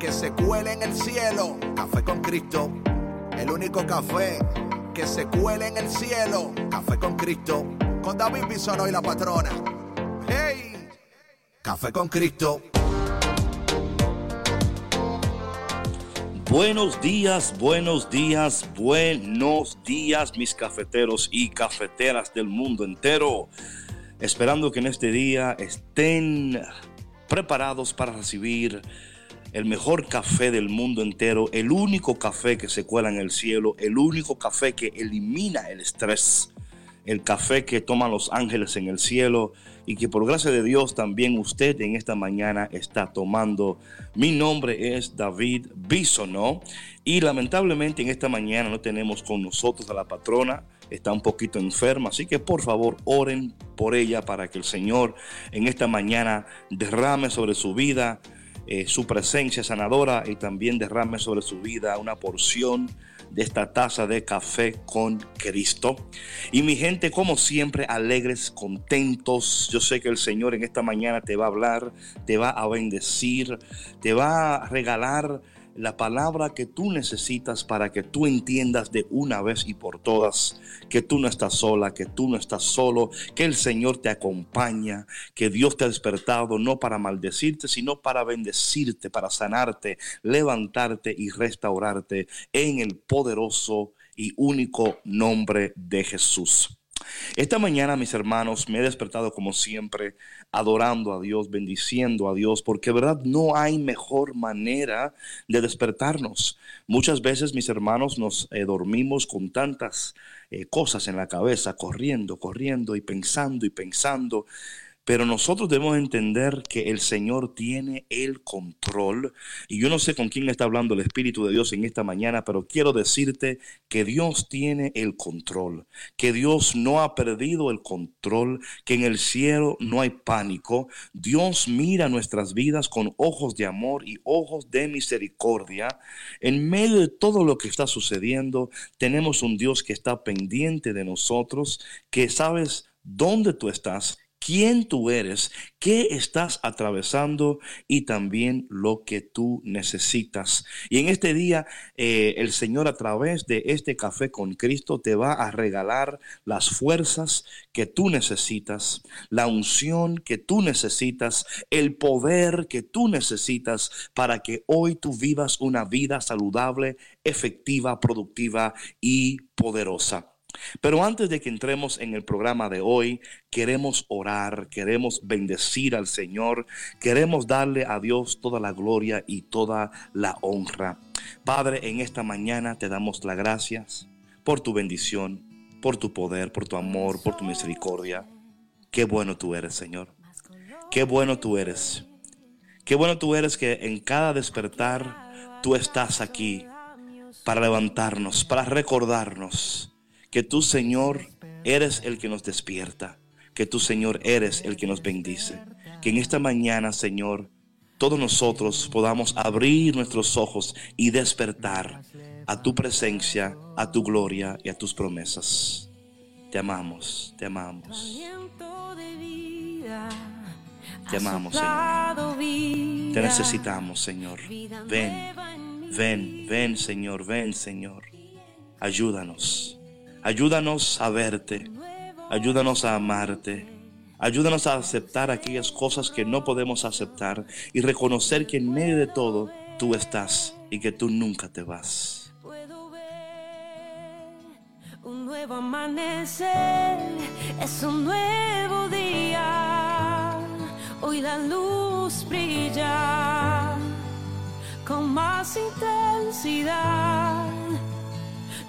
que se cuele en el cielo. Café con Cristo, el único café que se cuele en el cielo. Café con Cristo, con David Bisono y la patrona. ¡Hey! Café con Cristo. Buenos días, buenos días, buenos días, mis cafeteros y cafeteras del mundo entero. Esperando que en este día estén preparados para recibir el mejor café del mundo entero, el único café que se cuela en el cielo, el único café que elimina el estrés, el café que toman los ángeles en el cielo y que por gracia de Dios también usted en esta mañana está tomando. Mi nombre es David Bisono y lamentablemente en esta mañana no tenemos con nosotros a la patrona está un poquito enferma, así que por favor oren por ella para que el Señor en esta mañana derrame sobre su vida eh, su presencia sanadora y también derrame sobre su vida una porción de esta taza de café con Cristo. Y mi gente, como siempre, alegres, contentos. Yo sé que el Señor en esta mañana te va a hablar, te va a bendecir, te va a regalar la palabra que tú necesitas para que tú entiendas de una vez y por todas que tú no estás sola, que tú no estás solo, que el Señor te acompaña, que Dios te ha despertado no para maldecirte, sino para bendecirte, para sanarte, levantarte y restaurarte en el poderoso y único nombre de Jesús. Esta mañana, mis hermanos, me he despertado como siempre, adorando a Dios, bendiciendo a Dios, porque verdad no hay mejor manera de despertarnos. Muchas veces, mis hermanos, nos eh, dormimos con tantas eh, cosas en la cabeza, corriendo, corriendo y pensando y pensando. Pero nosotros debemos entender que el Señor tiene el control. Y yo no sé con quién está hablando el Espíritu de Dios en esta mañana, pero quiero decirte que Dios tiene el control, que Dios no ha perdido el control, que en el cielo no hay pánico. Dios mira nuestras vidas con ojos de amor y ojos de misericordia. En medio de todo lo que está sucediendo, tenemos un Dios que está pendiente de nosotros, que sabes dónde tú estás quién tú eres, qué estás atravesando y también lo que tú necesitas. Y en este día, eh, el Señor a través de este café con Cristo te va a regalar las fuerzas que tú necesitas, la unción que tú necesitas, el poder que tú necesitas para que hoy tú vivas una vida saludable, efectiva, productiva y poderosa. Pero antes de que entremos en el programa de hoy, queremos orar, queremos bendecir al Señor, queremos darle a Dios toda la gloria y toda la honra. Padre, en esta mañana te damos las gracias por tu bendición, por tu poder, por tu amor, por tu misericordia. Qué bueno tú eres, Señor. Qué bueno tú eres. Qué bueno tú eres que en cada despertar tú estás aquí para levantarnos, para recordarnos que tú, Señor, eres el que nos despierta, que tú, Señor, eres el que nos bendice. Que en esta mañana, Señor, todos nosotros podamos abrir nuestros ojos y despertar a tu presencia, a tu gloria y a tus promesas. Te amamos, te amamos. Te amamos, Señor. Te necesitamos, Señor. Ven, ven, ven, Señor, ven, Señor. Ayúdanos. Ayúdanos a verte, ayúdanos a amarte, ayúdanos a aceptar aquellas cosas que no podemos aceptar y reconocer que en medio de todo tú estás y que tú nunca te vas. Puedo ver un nuevo amanecer, es un nuevo día, hoy la luz brilla con más intensidad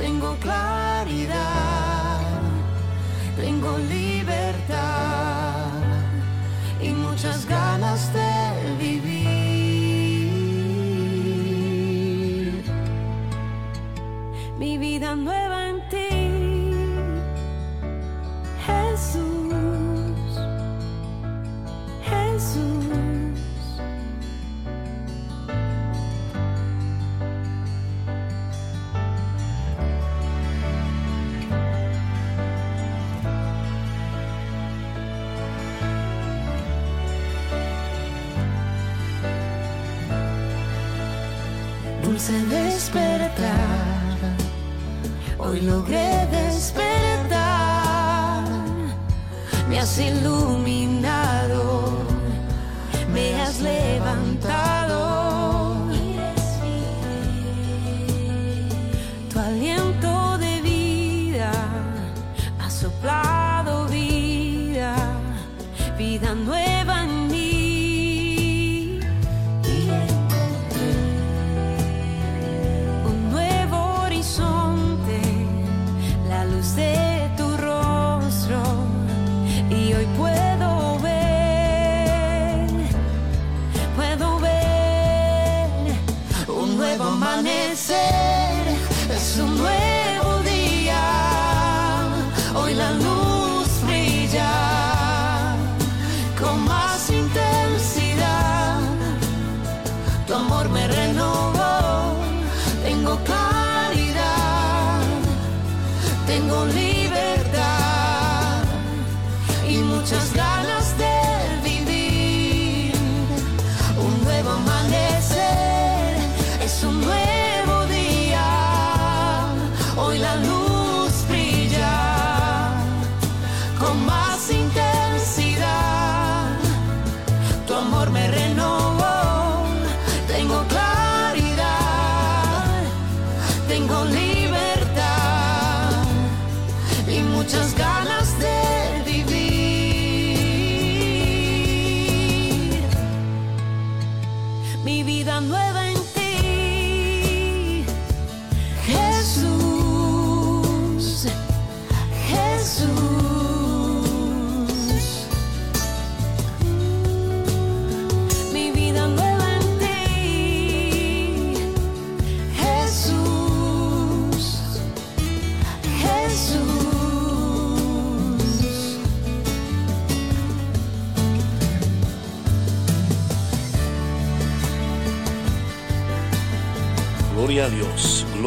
tengo claridad, tengo libertad y muchas ganas Hoy logré despertar. Me has iluminado, Un nuevo amanecer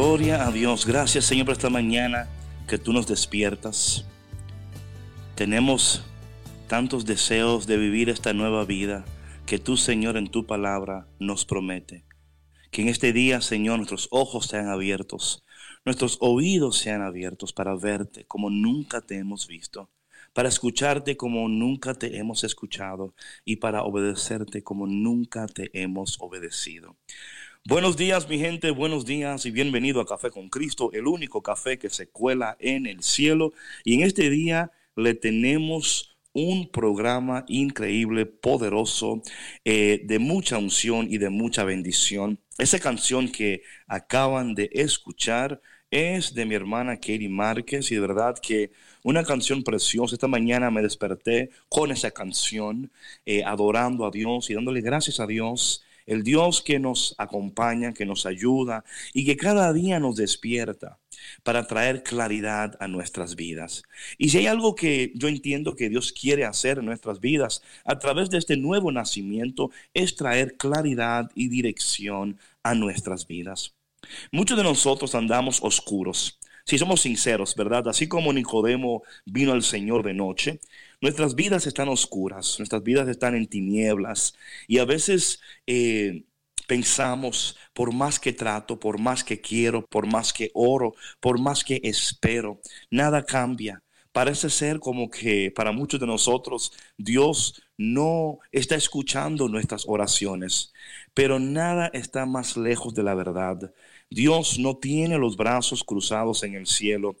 gloria a Dios. Gracias Señor por esta mañana que tú nos despiertas. Tenemos tantos deseos de vivir esta nueva vida que tú Señor en tu palabra nos promete. Que en este día Señor nuestros ojos sean abiertos, nuestros oídos sean abiertos para verte como nunca te hemos visto, para escucharte como nunca te hemos escuchado y para obedecerte como nunca te hemos obedecido. Buenos días, mi gente, buenos días y bienvenido a Café con Cristo, el único café que se cuela en el cielo. Y en este día le tenemos un programa increíble, poderoso, eh, de mucha unción y de mucha bendición. Esa canción que acaban de escuchar es de mi hermana Katie Márquez y de verdad que una canción preciosa. Esta mañana me desperté con esa canción, eh, adorando a Dios y dándole gracias a Dios el Dios que nos acompaña, que nos ayuda y que cada día nos despierta para traer claridad a nuestras vidas. Y si hay algo que yo entiendo que Dios quiere hacer en nuestras vidas a través de este nuevo nacimiento, es traer claridad y dirección a nuestras vidas. Muchos de nosotros andamos oscuros. Si somos sinceros, ¿verdad? Así como Nicodemo vino al Señor de noche, nuestras vidas están oscuras, nuestras vidas están en tinieblas y a veces eh, pensamos, por más que trato, por más que quiero, por más que oro, por más que espero, nada cambia. Parece ser como que para muchos de nosotros Dios no está escuchando nuestras oraciones, pero nada está más lejos de la verdad. Dios no tiene los brazos cruzados en el cielo.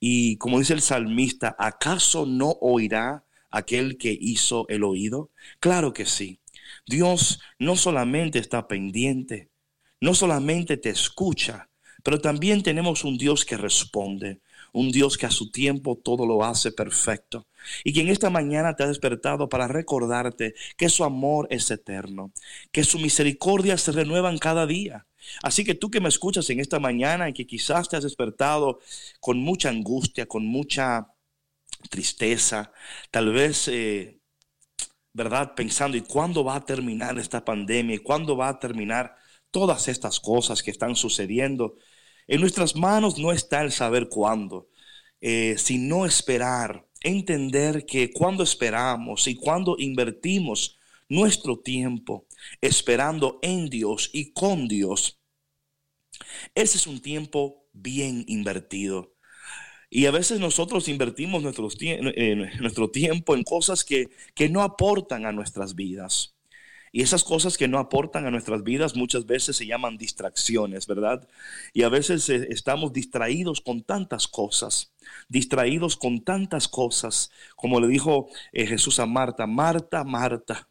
Y como dice el salmista, ¿acaso no oirá aquel que hizo el oído? Claro que sí. Dios no solamente está pendiente, no solamente te escucha, pero también tenemos un Dios que responde, un Dios que a su tiempo todo lo hace perfecto. Y que en esta mañana te ha despertado para recordarte que su amor es eterno, que su misericordia se renuevan cada día. Así que tú que me escuchas en esta mañana y que quizás te has despertado con mucha angustia, con mucha tristeza, tal vez, eh, ¿verdad? Pensando, ¿y cuándo va a terminar esta pandemia? ¿Y cuándo va a terminar todas estas cosas que están sucediendo? En nuestras manos no está el saber cuándo, eh, sino esperar, entender que cuando esperamos y cuando invertimos nuestro tiempo esperando en Dios y con Dios, ese es un tiempo bien invertido. Y a veces nosotros invertimos nuestro, nuestro tiempo en cosas que, que no aportan a nuestras vidas. Y esas cosas que no aportan a nuestras vidas muchas veces se llaman distracciones, ¿verdad? Y a veces eh, estamos distraídos con tantas cosas, distraídos con tantas cosas, como le dijo eh, Jesús a Marta, Marta, Marta.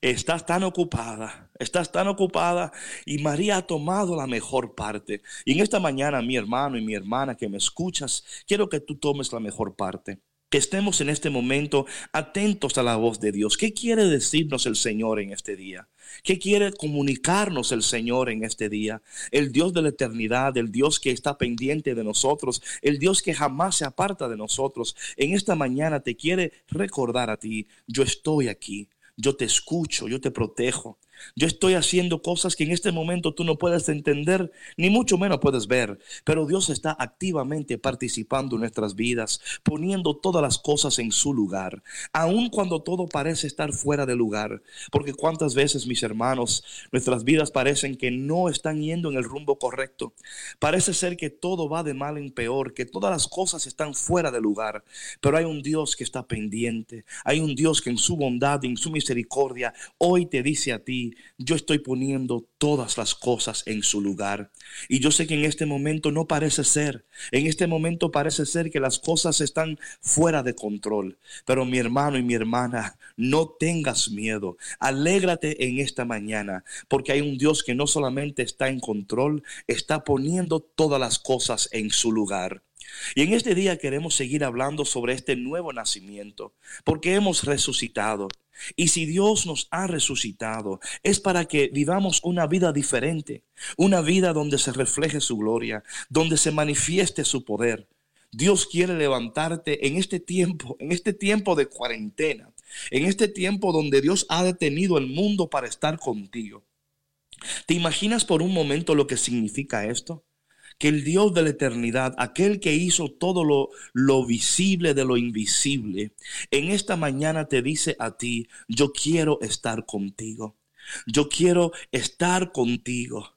Estás tan ocupada, estás tan ocupada y María ha tomado la mejor parte. Y en esta mañana, mi hermano y mi hermana que me escuchas, quiero que tú tomes la mejor parte que estemos en este momento atentos a la voz de Dios. ¿Qué quiere decirnos el Señor en este día? ¿Qué quiere comunicarnos el Señor en este día? El Dios de la eternidad, el Dios que está pendiente de nosotros, el Dios que jamás se aparta de nosotros. En esta mañana te quiere recordar a ti, yo estoy aquí, yo te escucho, yo te protejo. Yo estoy haciendo cosas que en este momento tú no puedes entender, ni mucho menos puedes ver, pero Dios está activamente participando en nuestras vidas, poniendo todas las cosas en su lugar, aun cuando todo parece estar fuera de lugar, porque cuántas veces, mis hermanos, nuestras vidas parecen que no están yendo en el rumbo correcto. Parece ser que todo va de mal en peor, que todas las cosas están fuera de lugar, pero hay un Dios que está pendiente, hay un Dios que en su bondad, en su misericordia, hoy te dice a ti, yo estoy poniendo todas las cosas en su lugar. Y yo sé que en este momento no parece ser. En este momento parece ser que las cosas están fuera de control. Pero mi hermano y mi hermana, no tengas miedo. Alégrate en esta mañana, porque hay un Dios que no solamente está en control, está poniendo todas las cosas en su lugar. Y en este día queremos seguir hablando sobre este nuevo nacimiento, porque hemos resucitado. Y si Dios nos ha resucitado, es para que vivamos una vida diferente, una vida donde se refleje su gloria, donde se manifieste su poder. Dios quiere levantarte en este tiempo, en este tiempo de cuarentena, en este tiempo donde Dios ha detenido el mundo para estar contigo. ¿Te imaginas por un momento lo que significa esto? Que el Dios de la eternidad, aquel que hizo todo lo, lo visible de lo invisible, en esta mañana te dice a ti, yo quiero estar contigo. Yo quiero estar contigo.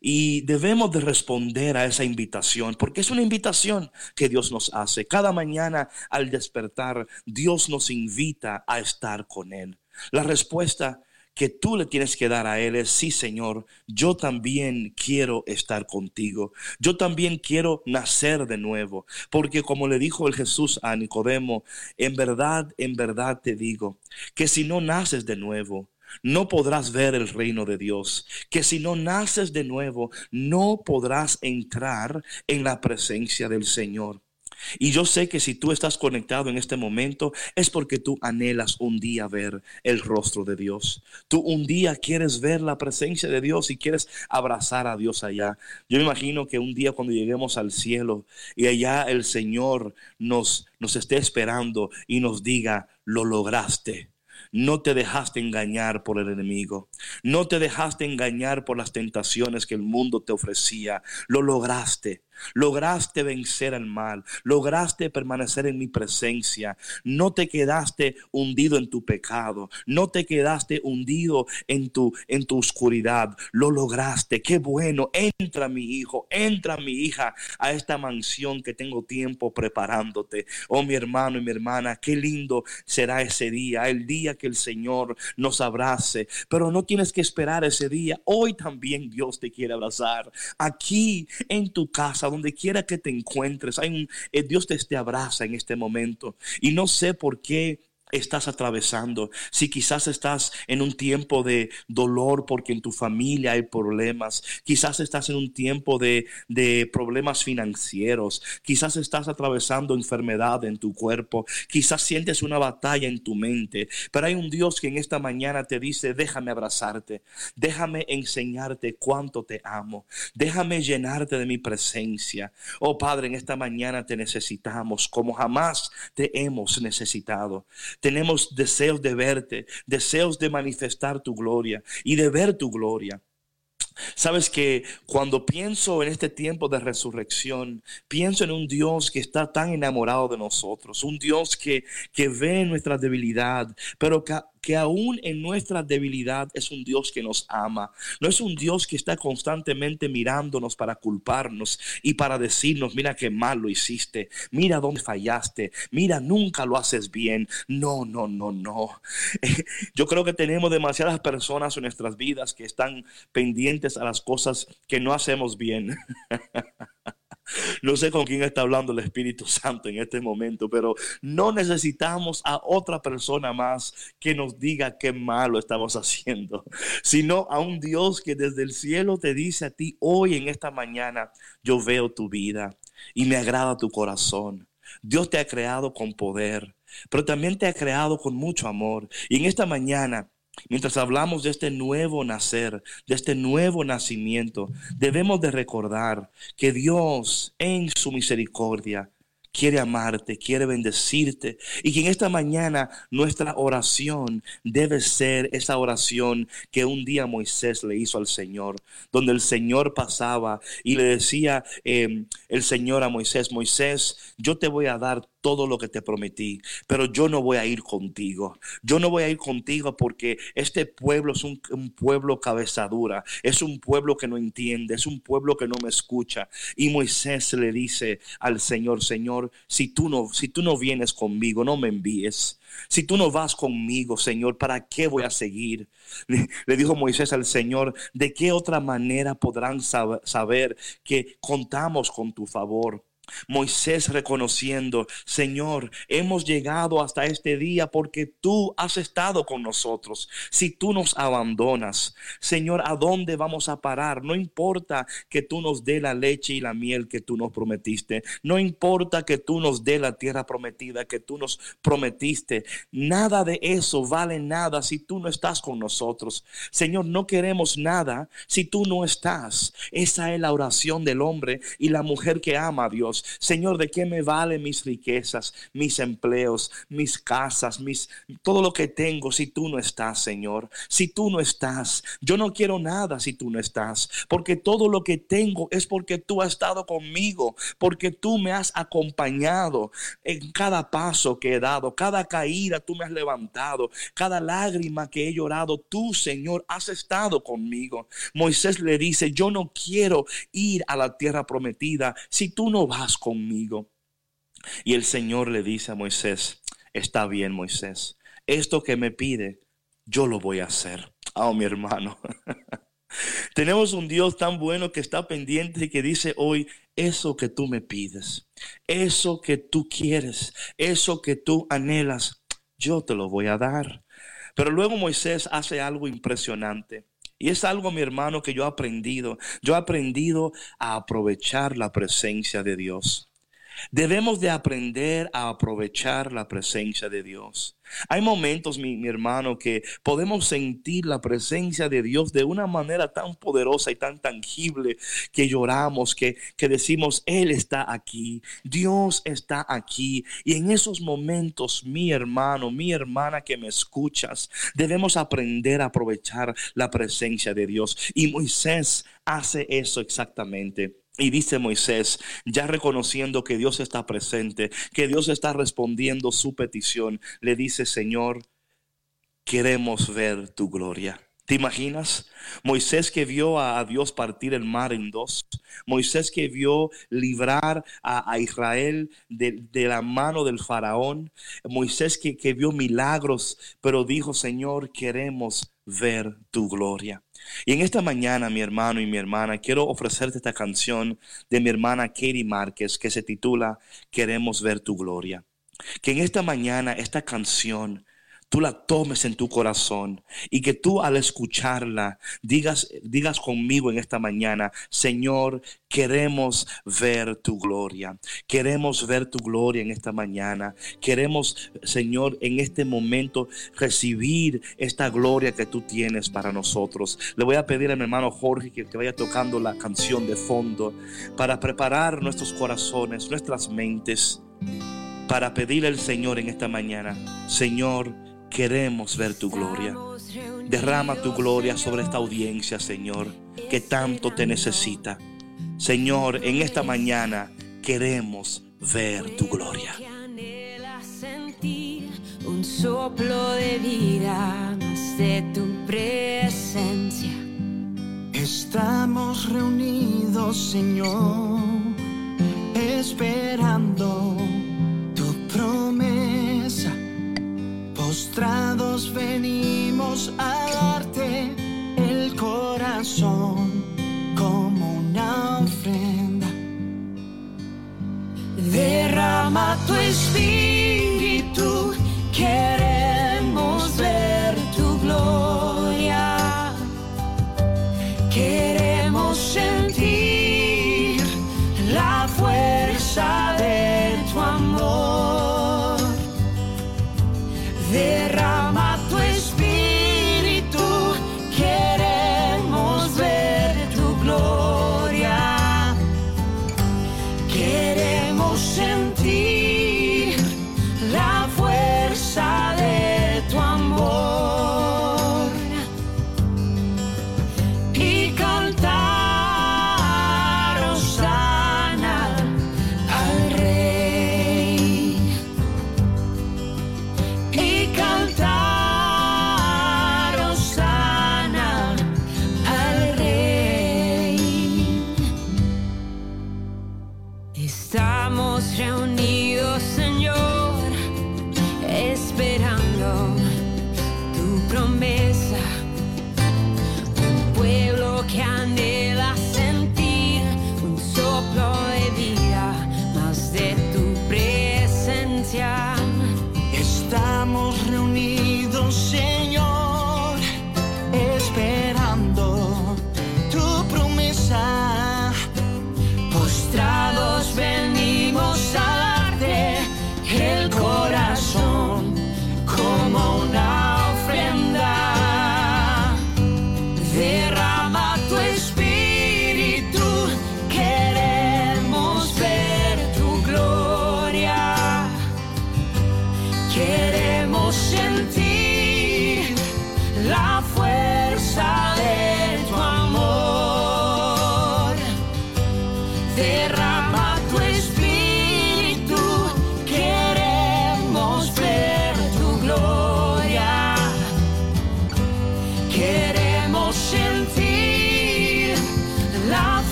Y debemos de responder a esa invitación, porque es una invitación que Dios nos hace. Cada mañana al despertar, Dios nos invita a estar con Él. La respuesta que tú le tienes que dar a Él es, sí Señor, yo también quiero estar contigo, yo también quiero nacer de nuevo, porque como le dijo el Jesús a Nicodemo, en verdad, en verdad te digo, que si no naces de nuevo, no podrás ver el reino de Dios, que si no naces de nuevo, no podrás entrar en la presencia del Señor. Y yo sé que si tú estás conectado en este momento es porque tú anhelas un día ver el rostro de Dios. Tú un día quieres ver la presencia de Dios y quieres abrazar a Dios allá. Yo me imagino que un día cuando lleguemos al cielo y allá el Señor nos, nos esté esperando y nos diga, lo lograste. No te dejaste engañar por el enemigo. No te dejaste engañar por las tentaciones que el mundo te ofrecía. Lo lograste. Lograste vencer al mal, lograste permanecer en mi presencia, no te quedaste hundido en tu pecado, no te quedaste hundido en tu, en tu oscuridad, lo lograste, qué bueno, entra mi hijo, entra mi hija a esta mansión que tengo tiempo preparándote. Oh mi hermano y mi hermana, qué lindo será ese día, el día que el Señor nos abrace, pero no tienes que esperar ese día, hoy también Dios te quiere abrazar, aquí en tu casa, donde quiera que te encuentres, hay un, eh, Dios te, te abraza en este momento. Y no sé por qué estás atravesando, si quizás estás en un tiempo de dolor porque en tu familia hay problemas, quizás estás en un tiempo de, de, problemas financieros, quizás estás atravesando enfermedad en tu cuerpo, quizás sientes una batalla en tu mente, pero hay un Dios que en esta mañana te dice, déjame abrazarte, déjame enseñarte cuánto te amo, déjame llenarte de mi presencia. Oh Padre, en esta mañana te necesitamos como jamás te hemos necesitado. Tenemos deseos de verte, deseos de manifestar tu gloria y de ver tu gloria. Sabes que cuando pienso en este tiempo de resurrección, pienso en un Dios que está tan enamorado de nosotros, un Dios que, que ve nuestra debilidad, pero que aún en nuestra debilidad es un Dios que nos ama. No es un Dios que está constantemente mirándonos para culparnos y para decirnos, mira qué mal lo hiciste, mira dónde fallaste, mira, nunca lo haces bien. No, no, no, no. Yo creo que tenemos demasiadas personas en nuestras vidas que están pendientes a las cosas que no hacemos bien. No sé con quién está hablando el Espíritu Santo en este momento, pero no necesitamos a otra persona más que nos diga qué malo estamos haciendo, sino a un Dios que desde el cielo te dice a ti hoy en esta mañana, yo veo tu vida y me agrada tu corazón. Dios te ha creado con poder, pero también te ha creado con mucho amor. Y en esta mañana Mientras hablamos de este nuevo nacer, de este nuevo nacimiento, debemos de recordar que Dios en su misericordia quiere amarte, quiere bendecirte y que en esta mañana nuestra oración debe ser esa oración que un día Moisés le hizo al Señor, donde el Señor pasaba y le decía eh, el Señor a Moisés, Moisés, yo te voy a dar todo lo que te prometí, pero yo no voy a ir contigo. Yo no voy a ir contigo porque este pueblo es un, pueblo cabezadura, es un pueblo que no entiende, es un pueblo que no me escucha. Y Moisés le dice al Señor, Señor, si tú no, si tú no vienes conmigo, no me envíes. Si tú no vas conmigo, Señor, ¿para qué voy a seguir? Le, dijo Moisés al Señor, ¿de qué otra manera podrán sab saber que contamos con tu favor? Moisés reconociendo, Señor, hemos llegado hasta este día porque tú has estado con nosotros. Si tú nos abandonas, Señor, ¿a dónde vamos a parar? No importa que tú nos dé la leche y la miel que tú nos prometiste. No importa que tú nos dé la tierra prometida que tú nos prometiste. Nada de eso vale nada si tú no estás con nosotros. Señor, no queremos nada si tú no estás. Esa es la oración del hombre y la mujer que ama a Dios. Señor, ¿de qué me valen mis riquezas, mis empleos, mis casas, mis todo lo que tengo si tú no estás, Señor? Si tú no estás, yo no quiero nada si tú no estás, porque todo lo que tengo es porque tú has estado conmigo, porque tú me has acompañado en cada paso que he dado, cada caída tú me has levantado, cada lágrima que he llorado, tú, Señor, has estado conmigo. Moisés le dice, yo no quiero ir a la tierra prometida si tú no vas conmigo. Y el Señor le dice a Moisés, está bien Moisés, esto que me pide, yo lo voy a hacer. Oh, mi hermano. Tenemos un Dios tan bueno que está pendiente y que dice hoy, eso que tú me pides, eso que tú quieres, eso que tú anhelas, yo te lo voy a dar. Pero luego Moisés hace algo impresionante. Y es algo, mi hermano, que yo he aprendido. Yo he aprendido a aprovechar la presencia de Dios. Debemos de aprender a aprovechar la presencia de Dios. Hay momentos, mi, hermano, que podemos sentir la presencia de Dios de una manera tan poderosa y tan tangible que lloramos, que, que decimos, Él está aquí, Dios está aquí. Y en esos momentos, mi hermano, mi hermana que me escuchas, debemos aprender a aprovechar la presencia de Dios. Y Moisés hace eso exactamente. Y dice Moisés, ya reconociendo que Dios está presente, que Dios está respondiendo su petición, le dice, Señor, queremos ver tu gloria. ¿Te imaginas? Moisés que vio a, Dios partir el mar en dos. Moisés que vio librar a, Israel de, la mano del faraón. Moisés que, que vio milagros, pero dijo, Señor, queremos ver tu gloria. Y en esta mañana, mi hermano y mi hermana, quiero ofrecerte esta canción de mi hermana Katie Márquez que se titula Queremos ver tu gloria. Que en esta mañana esta canción tú la tomes en tu corazón y que tú al escucharla digas, digas conmigo en esta mañana, Señor, queremos ver tu gloria. Queremos ver tu gloria en esta mañana. Queremos, Señor, en este momento recibir esta gloria que tú tienes para nosotros. Le voy a pedir a mi hermano Jorge que, que vaya tocando la canción de fondo para preparar nuestros corazones, nuestras mentes para pedirle al Señor en esta mañana, Señor, Queremos ver tu gloria. Derrama tu gloria sobre esta audiencia, Señor, que tanto te necesita. Señor, en esta mañana queremos ver tu gloria. Un soplo de vida más de tu presencia. Estamos reunidos, Señor, esperando tu promesa Postrados venimos a darte el corazón como una ofrenda. Derrama tu espíritu, queremos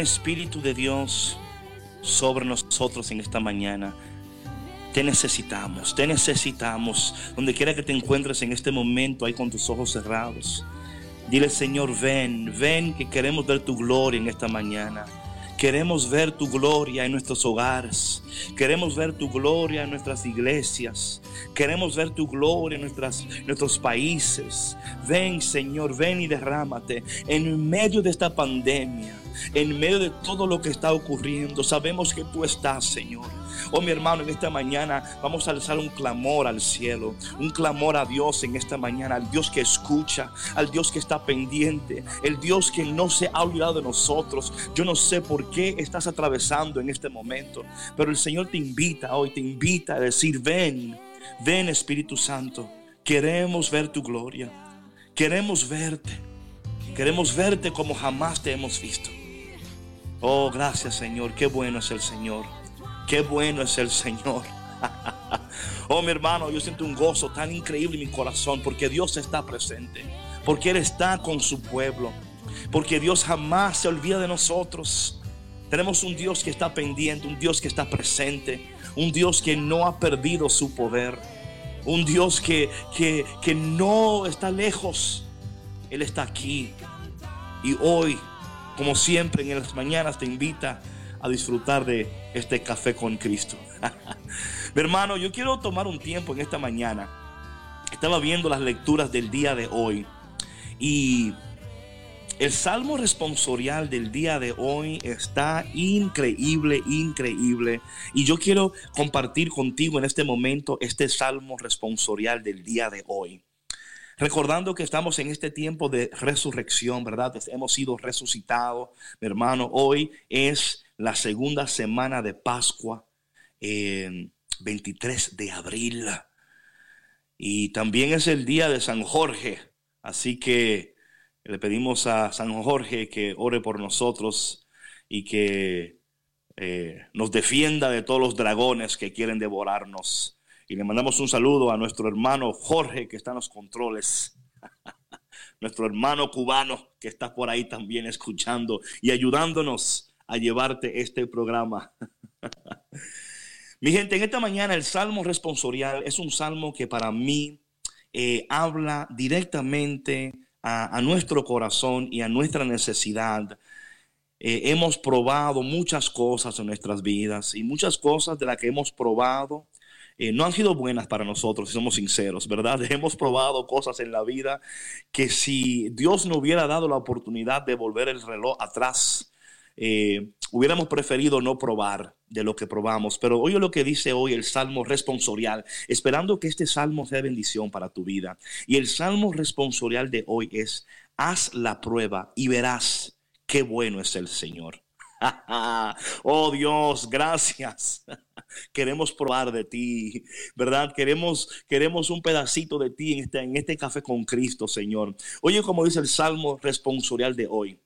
Espíritu de Dios sobre nosotros en esta mañana. Te necesitamos, te necesitamos. Donde quiera que te encuentres en este momento, ahí con tus ojos cerrados. Dile, Señor, ven, ven que queremos ver tu gloria en esta mañana. Queremos ver tu gloria en nuestros hogares. Queremos ver tu gloria en nuestras iglesias. Queremos ver tu gloria en nuestros países. Ven, Señor, ven y derrámate en medio de esta pandemia. En medio de todo lo que está ocurriendo, sabemos que tú estás, Señor. Oh, mi hermano, en esta mañana vamos a alzar un clamor al cielo, un clamor a Dios en esta mañana, al Dios que escucha, al Dios que está pendiente, el Dios que no se ha olvidado de nosotros. Yo no sé por qué estás atravesando en este momento, pero el Señor te invita hoy, te invita a decir, ven, ven Espíritu Santo, queremos ver tu gloria, queremos verte, queremos verte como jamás te hemos visto. Oh, gracias Señor, qué bueno es el Señor. Qué bueno es el Señor. oh, mi hermano, yo siento un gozo tan increíble en mi corazón porque Dios está presente, porque Él está con su pueblo, porque Dios jamás se olvida de nosotros. Tenemos un Dios que está pendiente, un Dios que está presente, un Dios que no ha perdido su poder, un Dios que, que, que no está lejos. Él está aquí. Y hoy, como siempre en las mañanas, te invita a disfrutar de este café con Cristo. Mi hermano, yo quiero tomar un tiempo en esta mañana. Estaba viendo las lecturas del día de hoy y el salmo responsorial del día de hoy está increíble, increíble. Y yo quiero compartir contigo en este momento este salmo responsorial del día de hoy. Recordando que estamos en este tiempo de resurrección, ¿verdad? Hemos sido resucitados, mi hermano. Hoy es la segunda semana de Pascua, 23 de abril. Y también es el día de San Jorge. Así que le pedimos a San Jorge que ore por nosotros y que eh, nos defienda de todos los dragones que quieren devorarnos. Y le mandamos un saludo a nuestro hermano Jorge que está en los controles. nuestro hermano cubano que está por ahí también escuchando y ayudándonos a llevarte este programa. Mi gente, en esta mañana el Salmo responsorial es un salmo que para mí eh, habla directamente a, nuestro corazón y a nuestra necesidad. Eh, hemos probado muchas cosas en nuestras vidas y muchas cosas de las que hemos probado eh, no han sido buenas para nosotros, si somos sinceros, ¿verdad? Hemos probado cosas en la vida que si Dios no hubiera dado la oportunidad de volver el reloj atrás, eh, hubiéramos preferido no probar de lo que probamos, pero oye lo que dice hoy el Salmo responsorial, esperando que este Salmo sea bendición para tu vida. Y el Salmo responsorial de hoy es, haz la prueba y verás qué bueno es el Señor. oh Dios, gracias. queremos probar de ti, ¿verdad? Queremos, queremos un pedacito de ti en este, en este café con Cristo, Señor. Oye, como dice el Salmo responsorial de hoy.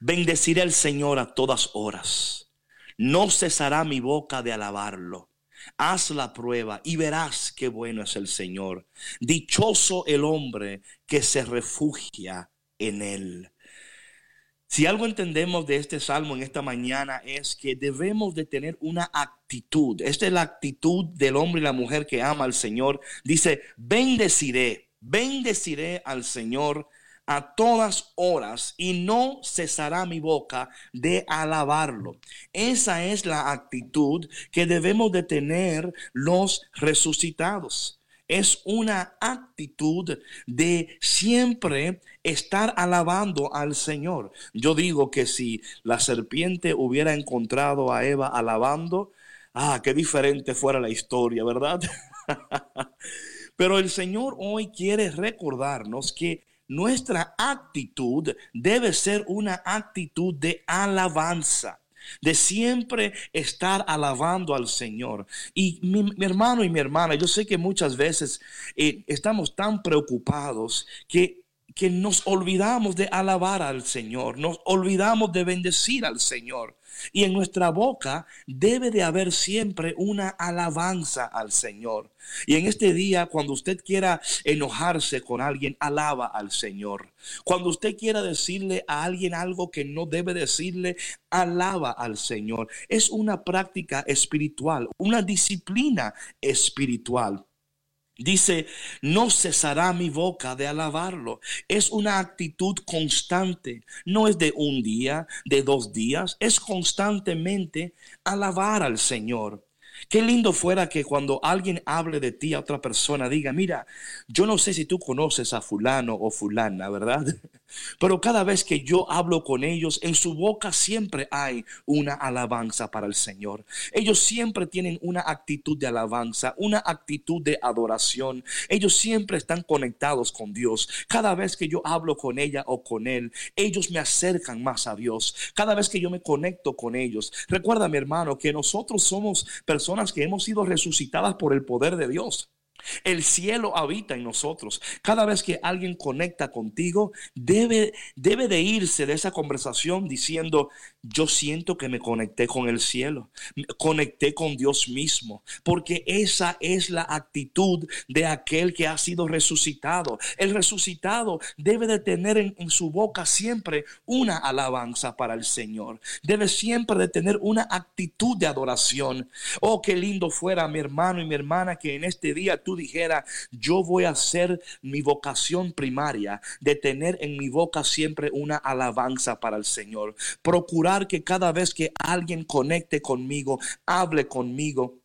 Bendeciré al Señor a todas horas. No cesará mi boca de alabarlo. Haz la prueba y verás qué bueno es el Señor. Dichoso el hombre que se refugia en él. Si algo entendemos de este salmo en esta mañana es que debemos de tener una actitud. Esta es la actitud del hombre y la mujer que ama al Señor. Dice, bendeciré, bendeciré al Señor a todas horas y no cesará mi boca de alabarlo. Esa es la actitud que debemos de tener los resucitados. Es una actitud de siempre estar alabando al Señor. Yo digo que si la serpiente hubiera encontrado a Eva alabando, ah, qué diferente fuera la historia, ¿verdad? Pero el Señor hoy quiere recordarnos que nuestra actitud debe ser una actitud de alabanza de siempre estar alabando al Señor. Y mi, hermano y mi hermana, yo sé que muchas veces eh, estamos tan preocupados que que nos olvidamos de alabar al Señor, nos olvidamos de bendecir al Señor. Y en nuestra boca debe de haber siempre una alabanza al Señor. Y en este día, cuando usted quiera enojarse con alguien, alaba al Señor. Cuando usted quiera decirle a alguien algo que no debe decirle, alaba al Señor. Es una práctica espiritual, una disciplina espiritual. Dice, no cesará mi boca de alabarlo. Es una actitud constante. No es de un día, de dos días. Es constantemente alabar al Señor. Qué lindo fuera que cuando alguien hable de ti a otra persona diga, mira, yo no sé si tú conoces a fulano o fulana, ¿verdad? Pero cada vez que yo hablo con ellos, en su boca siempre hay una alabanza para el Señor. Ellos siempre tienen una actitud de alabanza, una actitud de adoración. Ellos siempre están conectados con Dios. Cada vez que yo hablo con ella o con él, ellos me acercan más a Dios. Cada vez que yo me conecto con ellos. Recuerda, mi hermano, que nosotros somos personas que hemos sido resucitadas por el poder de Dios. El cielo habita en nosotros. Cada vez que alguien conecta contigo, debe, debe de irse de esa conversación diciendo, yo siento que me conecté con el cielo, conecté con Dios mismo, porque esa es la actitud de aquel que ha sido resucitado. El resucitado debe de tener en, en su boca siempre una alabanza para el Señor. Debe siempre de tener una actitud de adoración. Oh, qué lindo fuera mi hermano y mi hermana que en este día tú dijera, yo voy a hacer mi vocación primaria de tener en mi boca siempre una alabanza para el Señor. Procurar que cada vez que alguien conecte conmigo, hable conmigo,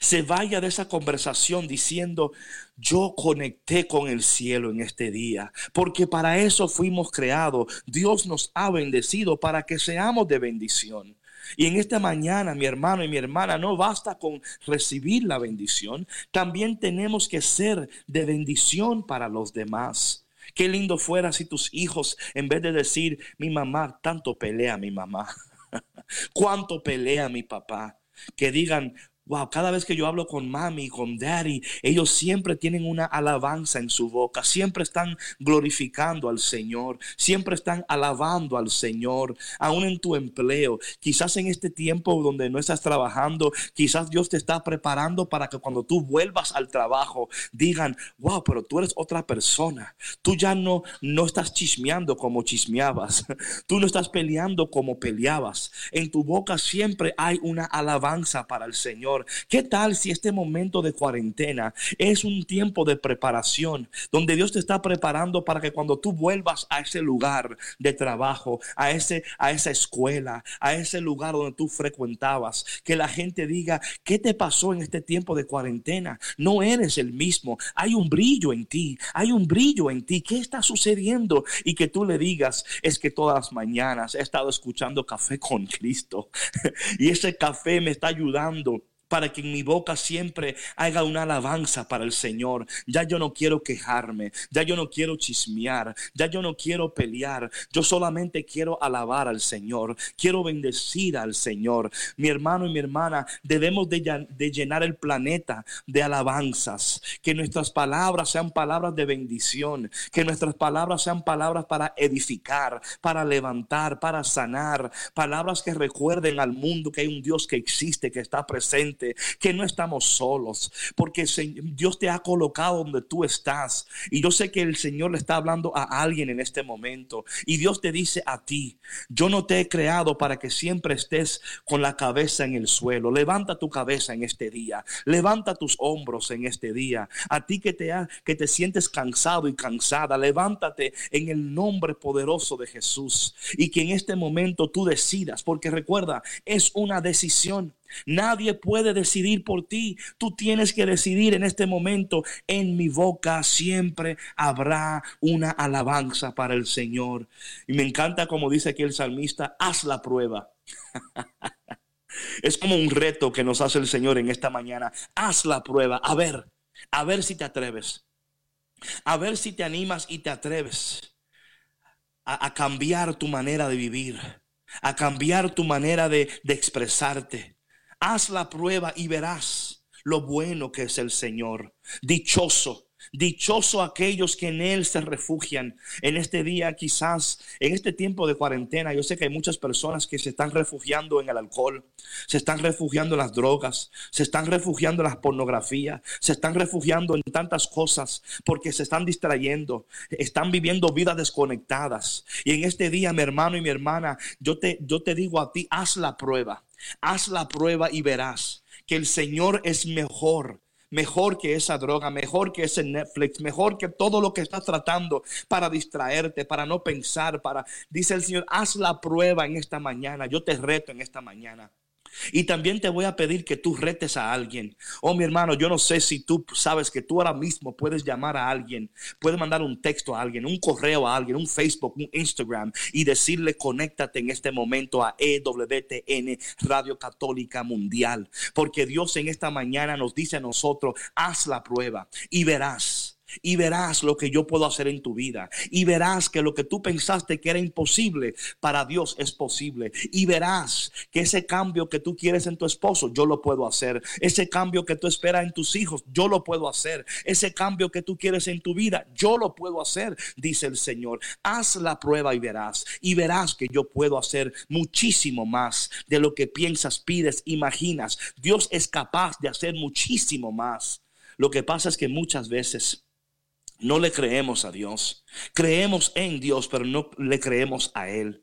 se vaya de esa conversación diciendo, yo conecté con el cielo en este día, porque para eso fuimos creados. Dios nos ha bendecido para que seamos de bendición. Y en esta mañana, mi hermano y mi hermana, no basta con recibir la bendición, también tenemos que ser de bendición para los demás. Qué lindo fuera si tus hijos, en vez de decir, mi mamá, tanto pelea mi mamá, cuánto pelea mi papá, que digan, Wow, cada vez que yo hablo con mami, con daddy, ellos siempre tienen una alabanza en su boca, siempre están glorificando al Señor, siempre están alabando al Señor, aún en tu empleo. Quizás en este tiempo donde no estás trabajando, quizás Dios te está preparando para que cuando tú vuelvas al trabajo digan, wow, pero tú eres otra persona. Tú ya no, no estás chismeando como chismeabas, tú no estás peleando como peleabas. En tu boca siempre hay una alabanza para el Señor. ¿Qué tal si este momento de cuarentena es un tiempo de preparación donde Dios te está preparando para que cuando tú vuelvas a ese lugar de trabajo, a ese a esa escuela, a ese lugar donde tú frecuentabas, que la gente diga, ¿qué te pasó en este tiempo de cuarentena? No eres el mismo. Hay un brillo en ti, hay un brillo en ti. ¿Qué está sucediendo? Y que tú le digas, es que todas las mañanas he estado escuchando café con Cristo y ese café me está ayudando para que en mi boca siempre haga una alabanza para el Señor. Ya yo no quiero quejarme, ya yo no quiero chismear, ya yo no quiero pelear, yo solamente quiero alabar al Señor, quiero bendecir al Señor. Mi hermano y mi hermana, debemos de, de llenar el planeta de alabanzas, que nuestras palabras sean palabras de bendición, que nuestras palabras sean palabras para edificar, para levantar, para sanar, palabras que recuerden al mundo que hay un Dios que existe, que está presente que no estamos solos, porque Dios te ha colocado donde tú estás. Y yo sé que el Señor le está hablando a alguien en este momento. Y Dios te dice a ti, yo no te he creado para que siempre estés con la cabeza en el suelo. Levanta tu cabeza en este día. Levanta tus hombros en este día. A ti que te, que te sientes cansado y cansada, levántate en el nombre poderoso de Jesús. Y que en este momento tú decidas, porque recuerda, es una decisión. Nadie puede decidir por ti. Tú tienes que decidir en este momento. En mi boca siempre habrá una alabanza para el Señor. Y me encanta como dice aquí el salmista, haz la prueba. es como un reto que nos hace el Señor en esta mañana. Haz la prueba. A ver, a ver si te atreves. A ver si te animas y te atreves a, cambiar tu manera de vivir, a cambiar tu manera de, de expresarte Haz la prueba y verás lo bueno que es el Señor. Dichoso Dichoso aquellos que en Él se refugian. En este día, quizás, en este tiempo de cuarentena, yo sé que hay muchas personas que se están refugiando en el alcohol, se están refugiando en las drogas, se están refugiando en la pornografía, se están refugiando en tantas cosas porque se están distrayendo, están viviendo vidas desconectadas. Y en este día, mi hermano y mi hermana, yo te, yo te digo a ti, haz la prueba, haz la prueba y verás que el Señor es mejor mejor que esa droga, mejor que ese Netflix, mejor que todo lo que estás tratando para distraerte, para no pensar, para, dice el Señor, haz la prueba en esta mañana, yo te reto en esta mañana. Y también te voy a pedir que tú retes a alguien. Oh, mi hermano, yo no sé si tú sabes que tú ahora mismo puedes llamar a alguien, puedes mandar un texto a alguien, un correo a alguien, un Facebook, un Instagram y decirle, conéctate en este momento a EWTN Radio Católica Mundial. Porque Dios en esta mañana nos dice a nosotros, haz la prueba y verás y verás lo que yo puedo hacer en tu vida. Y verás que lo que tú pensaste que era imposible, para Dios es posible. Y verás que ese cambio que tú quieres en tu esposo, yo lo puedo hacer. Ese cambio que tú esperas en tus hijos, yo lo puedo hacer. Ese cambio que tú quieres en tu vida, yo lo puedo hacer, dice el Señor. Haz la prueba y verás. Y verás que yo puedo hacer muchísimo más de lo que piensas, pides, imaginas. Dios es capaz de hacer muchísimo más. Lo que pasa es que muchas veces no le creemos a Dios. Creemos en Dios, pero no le creemos a Él.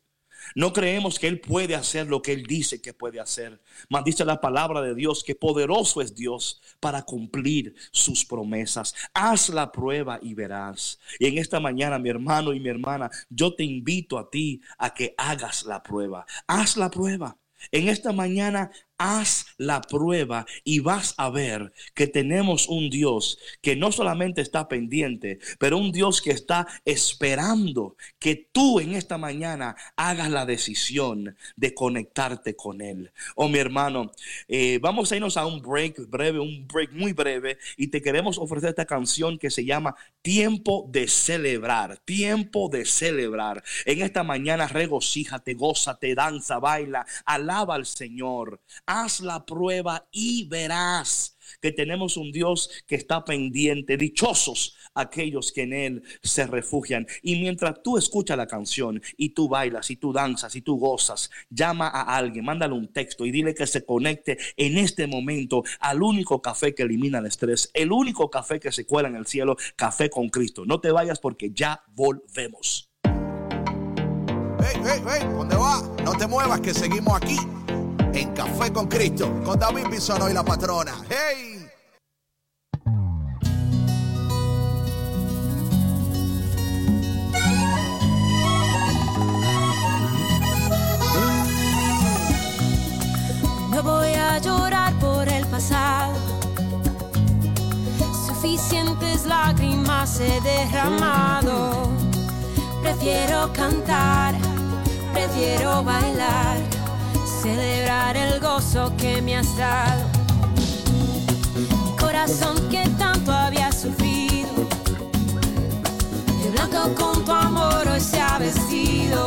No creemos que Él puede hacer lo que Él dice que puede hacer. Mas dice la palabra de Dios que poderoso es Dios para cumplir sus promesas. Haz la prueba y verás. Y en esta mañana, mi hermano y mi hermana, yo te invito a ti a que hagas la prueba. Haz la prueba. En esta mañana haz la prueba y vas a ver que tenemos un Dios que no solamente está pendiente, pero un Dios que está esperando que tú en esta mañana hagas la decisión de conectarte con Él. Oh, mi hermano, eh, vamos a irnos a un break breve, un break muy breve, y te queremos ofrecer esta canción que se llama Tiempo de celebrar, tiempo de celebrar. En esta mañana regocíjate, gózate, danza, baila, alaba al Señor haz la prueba y verás que tenemos un Dios que está pendiente. Dichosos aquellos que en Él se refugian. Y mientras tú escuchas la canción y tú bailas y tú danzas y tú gozas, llama a alguien, mándale un texto y dile que se conecte en este momento al único café que elimina el estrés, el único café que se cuela en el cielo, café con Cristo. No te vayas porque ya volvemos. Hey, hey, hey, ¿dónde va? No te muevas que seguimos aquí en Café con Cristo, con David Bisono y la patrona. ¡Hey! No voy a llorar por el pasado. Suficientes lágrimas he derramado. Prefiero cantar, prefiero bailar, celebrar el gozo que me has dado. Corazón que tanto había sufrido, de blanco con tu amor hoy se ha vestido.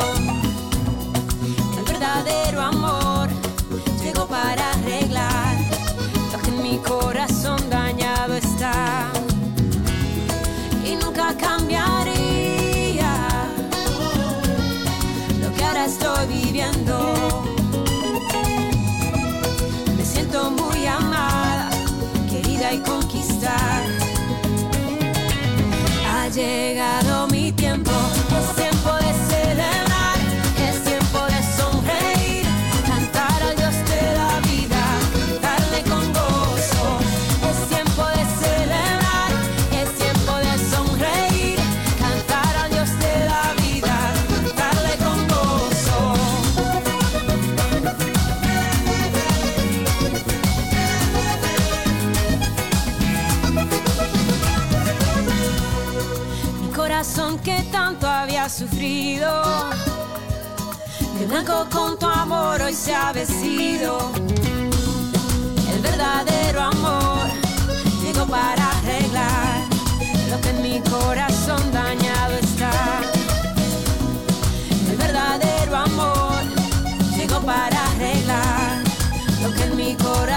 El verdadero amor llegó para llegado sufrido, de blanco con tu amor hoy se ha vestido. El verdadero amor llegó para arreglar lo que en mi corazón dañado está. El verdadero amor llegó para arreglar lo que en mi corazón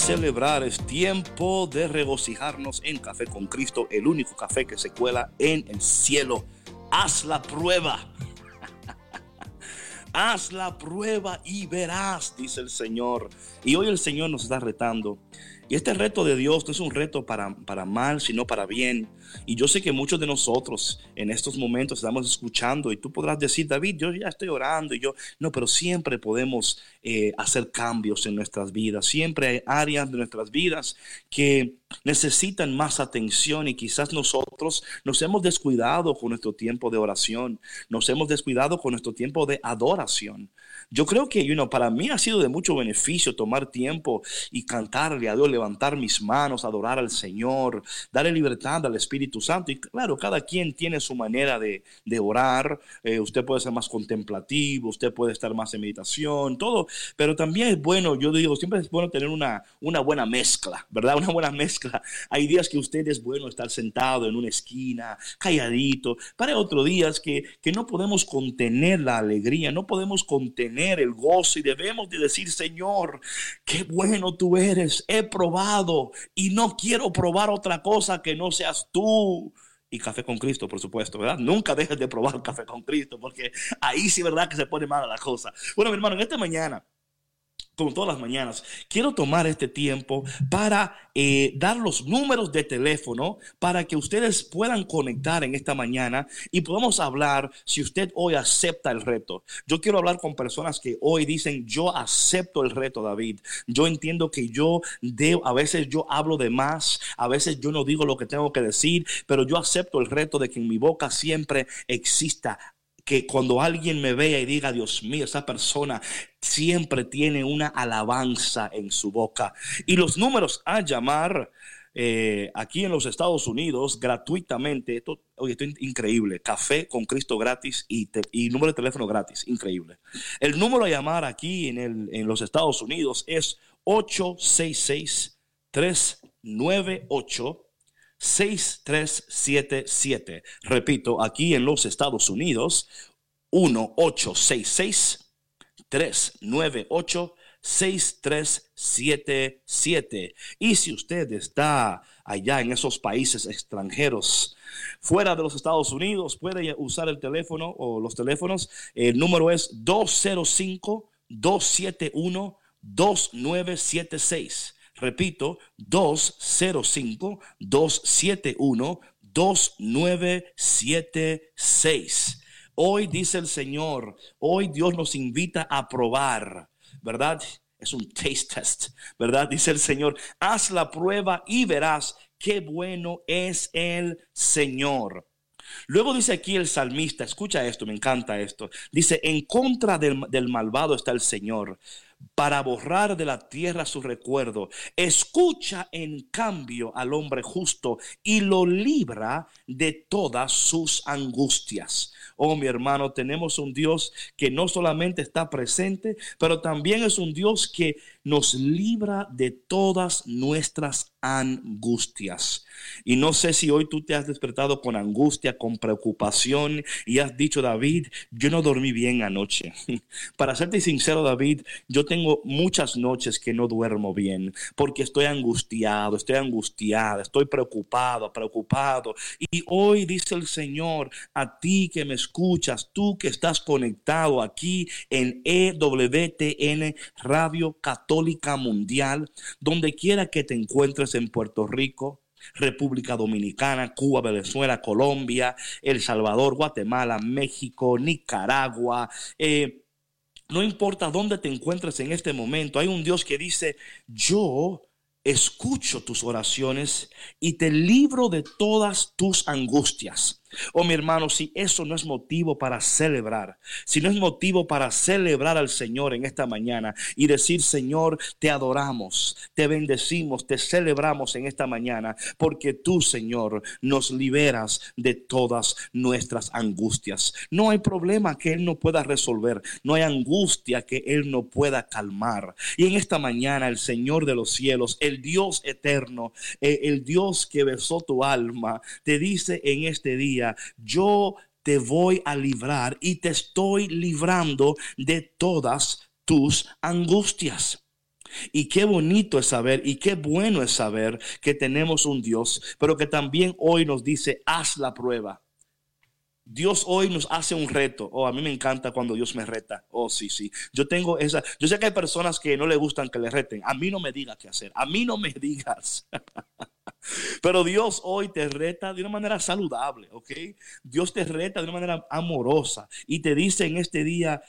celebrar, es tiempo de regocijarnos en Café con Cristo, el único café que se cuela en el cielo. Haz la prueba. Haz la prueba y verás, dice el Señor. Y hoy el Señor nos está retando. Y este reto de Dios no es un reto para, para mal, sino para bien. Y yo sé que muchos de nosotros en estos momentos estamos escuchando y tú podrás decir, David, yo ya estoy orando y yo, no, pero siempre podemos eh, hacer cambios en nuestras vidas. Siempre hay áreas de nuestras vidas que necesitan más atención y quizás nosotros nos hemos descuidado con nuestro tiempo de oración, nos hemos descuidado con nuestro tiempo de adoración. Yo creo que, you know, para mí ha sido de mucho beneficio tomar tiempo y cantarle a Dios, levantar mis manos, adorar al Señor, darle libertad al Espíritu Santo. Y claro, cada quien tiene su manera de, de orar. Eh, usted puede ser más contemplativo, usted puede estar más en meditación, todo. Pero también es bueno, yo digo, siempre es bueno tener una, una buena mezcla, ¿verdad? Una buena mezcla. Hay días que usted es bueno estar sentado en una esquina, calladito. Para otros días que, que no podemos contener la alegría, no podemos contener el gozo y debemos de decir, Señor, qué bueno tú eres, he probado y no quiero probar otra cosa que no seas tú. Y café con Cristo, por supuesto, ¿verdad? Nunca dejes de probar café con Cristo, porque ahí sí, ¿verdad? Que se pone mala la cosa. Bueno, mi hermano, en esta mañana como todas las mañanas, quiero tomar este tiempo para eh, dar los números de teléfono para que ustedes puedan conectar en esta mañana y podamos hablar si usted hoy acepta el reto. Yo quiero hablar con personas que hoy dicen, yo acepto el reto, David. Yo entiendo que yo debo, a veces yo hablo de más, a veces yo no digo lo que tengo que decir, pero yo acepto el reto de que en mi boca siempre exista que cuando alguien me vea y diga, Dios mío, esa persona siempre tiene una alabanza en su boca. Y los números a llamar eh, aquí en los Estados Unidos gratuitamente, esto, oye, esto es increíble, café con Cristo gratis y, te- y número de teléfono gratis, increíble. El número a llamar aquí en, el, en los Estados Unidos es 866 398 6377. Repito, aquí en los Estados Unidos, 1866 398 6377. Y si usted está allá en esos países extranjeros, fuera de los Estados Unidos, puede usar el teléfono o los teléfonos. El número es 205 271 2976. Repito, 205-271-2976. Hoy dice el Señor, hoy Dios nos invita a probar, ¿verdad? Es un taste test, ¿verdad? Dice el Señor, haz la prueba y verás qué bueno es el Señor. Luego dice aquí el salmista, escucha esto, me encanta esto. Dice, en contra del, del malvado está el Señor, para borrar de la tierra su recuerdo. Escucha en cambio al hombre justo y lo libra de todas sus angustias. Oh, mi hermano, tenemos un Dios que no solamente está presente, pero también es un Dios que nos libra de todas nuestras angustias. Y no sé si hoy tú te has despertado con angustia, con preocupación y has dicho, David, yo no dormí bien anoche. Para serte sincero, David, yo tengo muchas noches que no duermo bien porque estoy angustiado, estoy angustiada, estoy preocupado, preocupado. Y hoy dice el Señor a ti que me escuchas, tú que estás conectado aquí en EWTN Radio Católica Mundial, donde quiera que te encuentres en Puerto Rico, República Dominicana, Cuba, Venezuela, Colombia, El Salvador, Guatemala, México, Nicaragua. eh, no importa dónde te encuentres en este momento, hay un Dios que dice, yo escucho tus oraciones y te libro de todas tus angustias. Oh, mi hermano, si eso no es motivo para celebrar, si no es motivo para celebrar al Señor en esta mañana y decir, Señor, te adoramos, te bendecimos, te celebramos en esta mañana, porque tú, Señor, nos liberas de todas nuestras angustias. No hay problema que Él no pueda resolver, no hay angustia que Él no pueda calmar. Y en esta mañana el Señor de los cielos, el Dios eterno, eh, el Dios que besó tu alma, te dice en este día, yo te voy a librar y te estoy librando de todas tus angustias. Y qué bonito es saber y qué bueno es saber que tenemos un Dios, pero que también hoy nos dice, haz la prueba. Dios hoy nos hace un reto. Oh, a mí me encanta cuando Dios me reta. Oh, sí, sí. Yo tengo esa. Yo sé que hay personas que no le gustan que le reten. A mí no me digas qué hacer. A mí no me digas. Pero Dios hoy te reta de una manera saludable, ¿ok? Dios te reta de una manera amorosa y te dice en este día,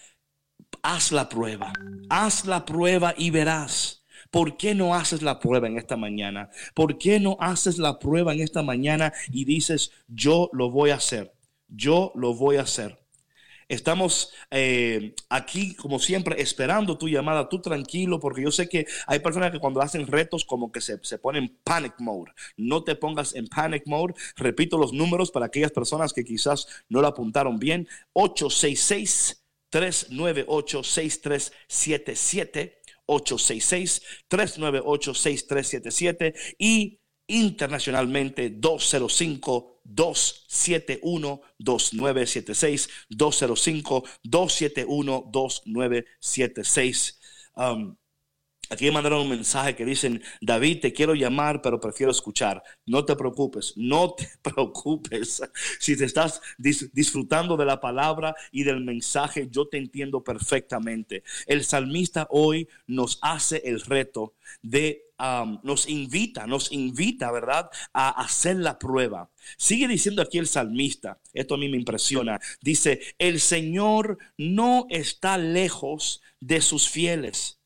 haz la prueba, haz la prueba y verás. ¿Por qué no haces la prueba en esta mañana? ¿Por qué no haces la prueba en esta mañana y dices, yo lo voy a hacer? Yo lo voy a hacer. Estamos eh, aquí, como siempre, esperando tu llamada, tú tranquilo, porque yo sé que hay personas que cuando hacen retos como que se, se ponen panic mode. No te pongas en panic mode. Repito los números para aquellas personas que quizás no lo apuntaron bien. 866 398 6377 866 398 6377 y internacionalmente 205 271 2976 205 271 2976 Aquí me mandaron un mensaje que dicen, David, te quiero llamar, pero prefiero escuchar. No te preocupes, no te preocupes. Si te estás disfrutando de la palabra y del mensaje, yo te entiendo perfectamente. El salmista hoy nos hace el reto de, nos invita, nos invita, ¿verdad?, a hacer la prueba. Sigue diciendo aquí el salmista, esto a mí me impresiona, dice, el Señor no está lejos de sus fieles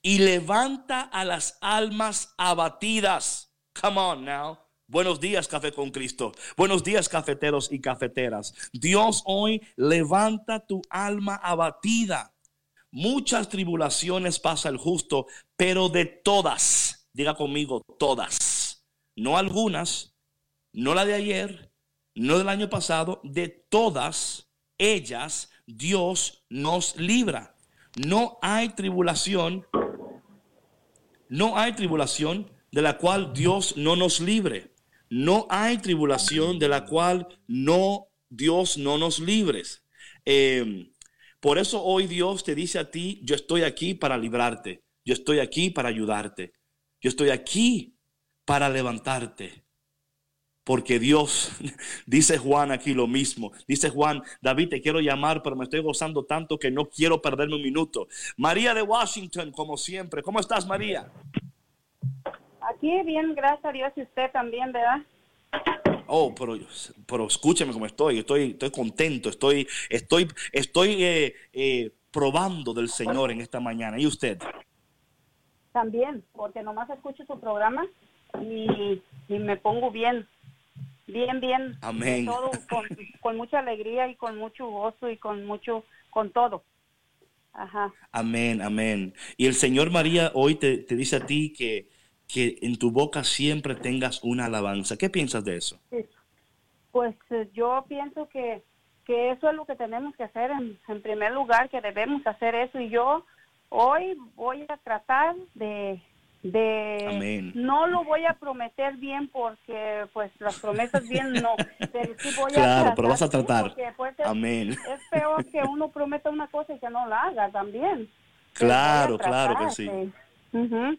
y levanta a las almas abatidas. Come on now. Buenos días, Café con Cristo. Buenos días, cafeteros y cafeteras. Dios hoy levanta tu alma abatida. Muchas tribulaciones pasa el justo, pero de todas, diga conmigo, todas. No algunas, no la de ayer, no del año pasado, de todas ellas Dios nos libra. No hay tribulación no hay tribulación de la cual Dios no nos libre. No hay tribulación de la cual no Dios no nos libres. Em, por eso hoy Dios te dice a ti, yo estoy aquí para librarte. Yo estoy aquí para ayudarte. Yo estoy aquí para levantarte. Porque Dios, dice Juan aquí lo mismo. Dice Juan, David, te quiero llamar, pero me estoy gozando tanto que no quiero perderme un minuto. María de Washington, como siempre. ¿Cómo estás, María? Aquí bien, gracias a Dios y usted también, ¿verdad? Oh, pero, pero escúchame cómo estoy. Estoy, estoy contento. Estoy, estoy, estoy eh, eh, probando del Señor en esta mañana. ¿Y usted? También, porque nomás escucho su programa y, y me pongo bien, bien, bien. Amén. todo, con, con mucha alegría y con mucho gozo y con mucho, con todo. Ajá. Amén, amén. Y el Señor María hoy te, te dice a ti que, que en tu boca siempre tengas una alabanza. ¿Qué piensas de eso? Sí. Pues eh, yo pienso que, que eso es lo que tenemos que hacer en, en primer lugar, que debemos hacer eso. Y yo hoy voy a tratar de, de Amén. no lo voy a prometer bien porque pues las promesas bien no, pero sí voy a Claro, tratar, pero vas a sí, tratar. pues, es, Amén. es peor que uno prometa una cosa y que no la haga también. Claro, a claro que sí. Ujú.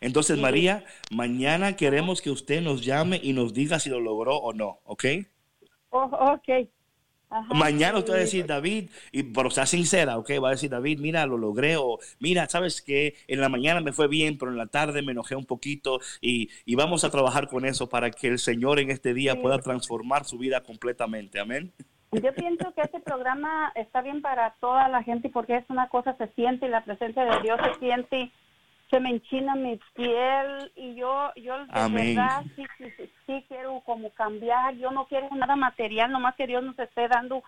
Entonces, María, mañana queremos que usted nos llame y nos diga si lo logró o no, ¿ok? Oh, ok. Ajá, Mañana usted va a decir, David, y, pero sea sincera, ¿ok? Va a decir, David, mira, lo logré, o mira, ¿sabes qué? En la mañana me fue bien, pero en la tarde me enojé un poquito, y, y vamos a trabajar con eso para que el Señor en este día Sí. pueda transformar su vida completamente, amén. Yo pienso que este programa está bien para toda la gente porque es una cosa se siente y la presencia de Dios se siente se me enchina mi piel y yo, yo de Amén. verdad sí, sí, sí, sí quiero como cambiar. Yo no quiero nada material, nomás que Dios nos esté dando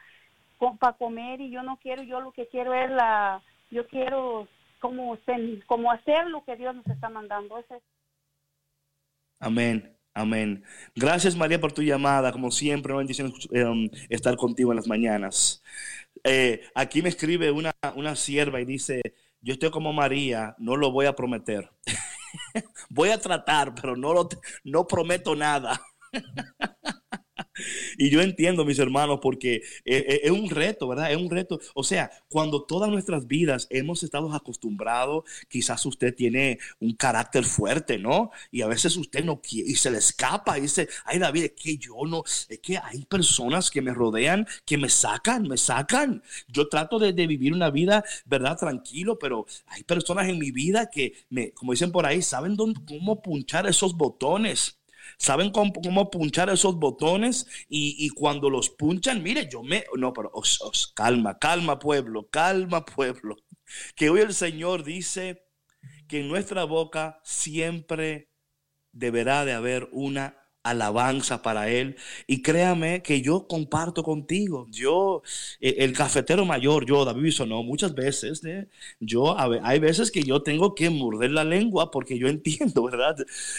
para comer y yo no quiero, yo lo que quiero es la, yo quiero como, como hacer lo que Dios nos está mandando. Ese es Amén. Amén. Gracias María por tu llamada. Como siempre, una bendición eh, estar contigo en las mañanas. Eh, aquí me escribe una, una sierva y dice, yo estoy como María, no lo voy a prometer. voy a tratar, pero no, lo, no prometo nada. Y yo entiendo, mis hermanos, porque eh, eh, es un reto, ¿verdad? Es un reto. O sea, cuando todas nuestras vidas hemos estado acostumbrados, quizás usted tiene un carácter fuerte, ¿no? Y a veces usted no quiere y se le escapa y dice, ay David, es que yo no, es que hay personas que me rodean, que me sacan, me sacan. Yo trato de, de vivir una vida, ¿verdad? Tranquilo, pero hay personas en mi vida que, me, como dicen por ahí, saben dónde, cómo punchar esos botones. Saben cómo, cómo punchar esos botones y, y cuando los punchan, mire, yo me... No, pero os- os- calma, calma pueblo, calma pueblo. Que hoy el Señor dice que en nuestra boca siempre deberá de haber una alabanza para Él. Y créame que yo comparto contigo. Yo, eh, el cafetero mayor, yo, David no muchas veces, ¿eh? yo, hay veces que yo tengo que morder la lengua porque yo entiendo, ¿verdad?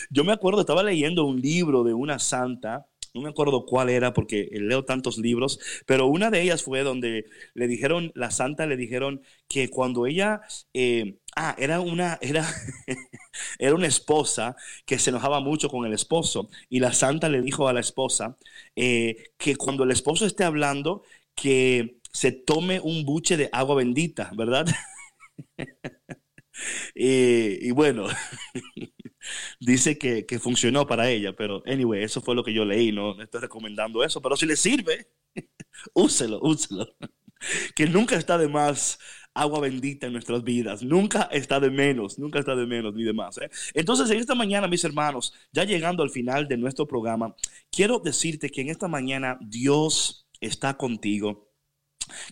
Yo me acuerdo, estaba leyendo un libro de una santa. No me acuerdo cuál era porque leo tantos libros, pero una de ellas fue donde le dijeron, la santa le dijeron que cuando ella, eh, ah, era una, era, era una esposa que se enojaba mucho con el esposo y la santa le dijo a la esposa eh, que cuando el esposo esté hablando, que se tome un buche de agua bendita, ¿verdad? Y bueno, dice que, que funcionó para ella, pero anyway, eso fue lo que yo leí, no estoy recomendando eso, pero si le sirve, úselo, úselo. Que nunca está de más agua bendita en nuestras vidas, nunca está de menos, nunca está de menos ni de más. ¿eh? Entonces, en esta mañana, mis hermanos, ya llegando al final de nuestro programa, quiero decirte que en esta mañana Dios está contigo,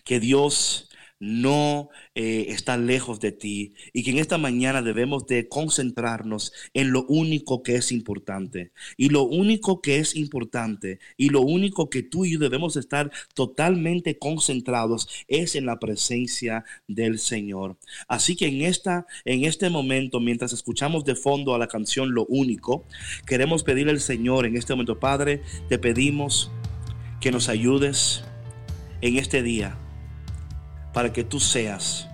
que Dios no eh, está lejos de ti y que en esta mañana debemos de concentrarnos en lo único que es importante. Y lo único que es importante y lo único que tú y yo debemos estar totalmente concentrados es en la presencia del Señor. Así que en esta en este momento mientras escuchamos de fondo a la canción Lo único, queremos pedirle al Señor en este momento, Padre, te pedimos que nos ayudes en este día para que tú seas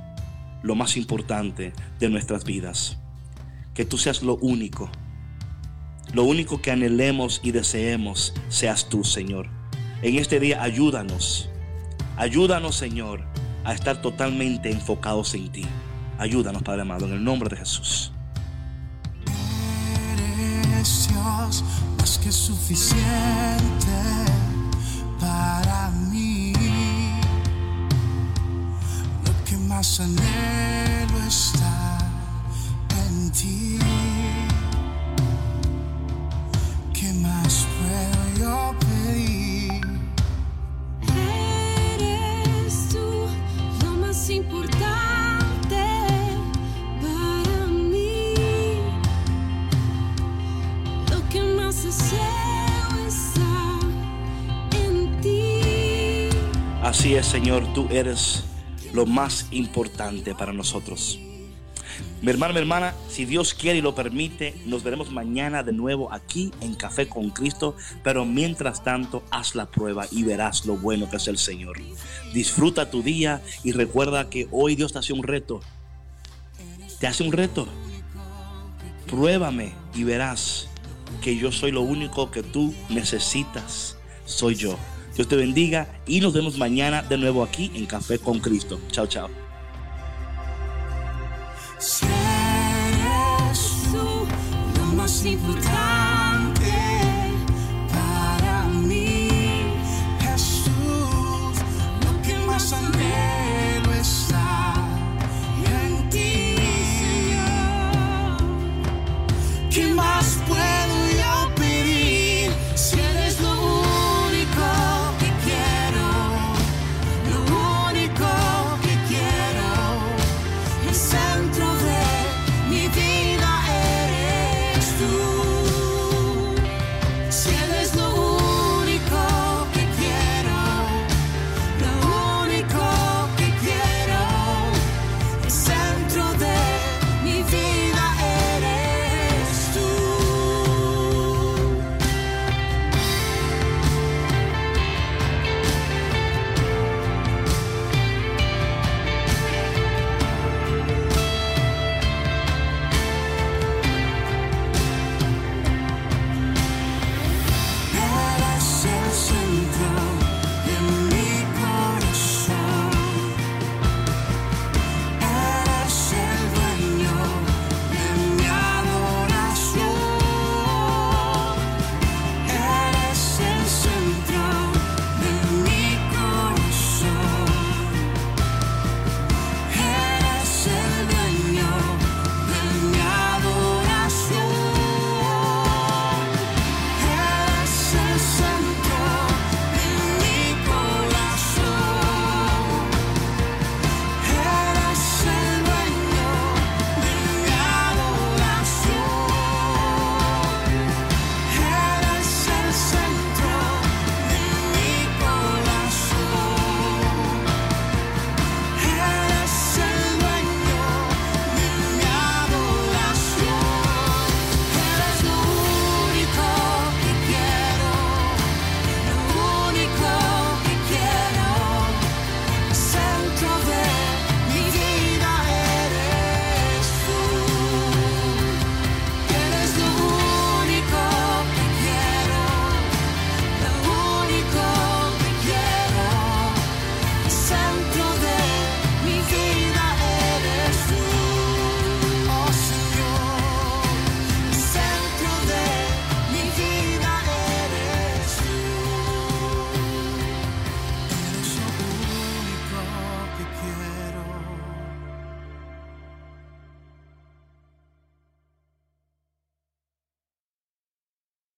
lo más importante de nuestras vidas. Que tú seas lo único. Lo único que anhelemos y deseemos seas tú, Señor. En este día ayúdanos. Ayúdanos, Señor, a estar totalmente enfocados en ti. Ayúdanos, Padre amado, en el nombre de Jesús. Dios más que suficiente para mí. Lo que más anhelo está en ti. ¿Qué más puedo yo pedir? Eres tú lo más importante para mí. Lo que más deseo está en ti. Así es, Señor, tú eres lo más importante para nosotros. Mi hermano, mi hermana, si Dios quiere y lo permite, nos veremos mañana de nuevo aquí en Café con Cristo. Pero mientras tanto, haz la prueba y verás lo bueno que es el Señor. Disfruta tu día y recuerda que hoy Dios te hace un reto. Te hace un reto. Pruébame y verás que yo soy lo único que tú necesitas. Soy yo. Dios te bendiga y nos vemos mañana de nuevo aquí en Café con Cristo. Chao, chao.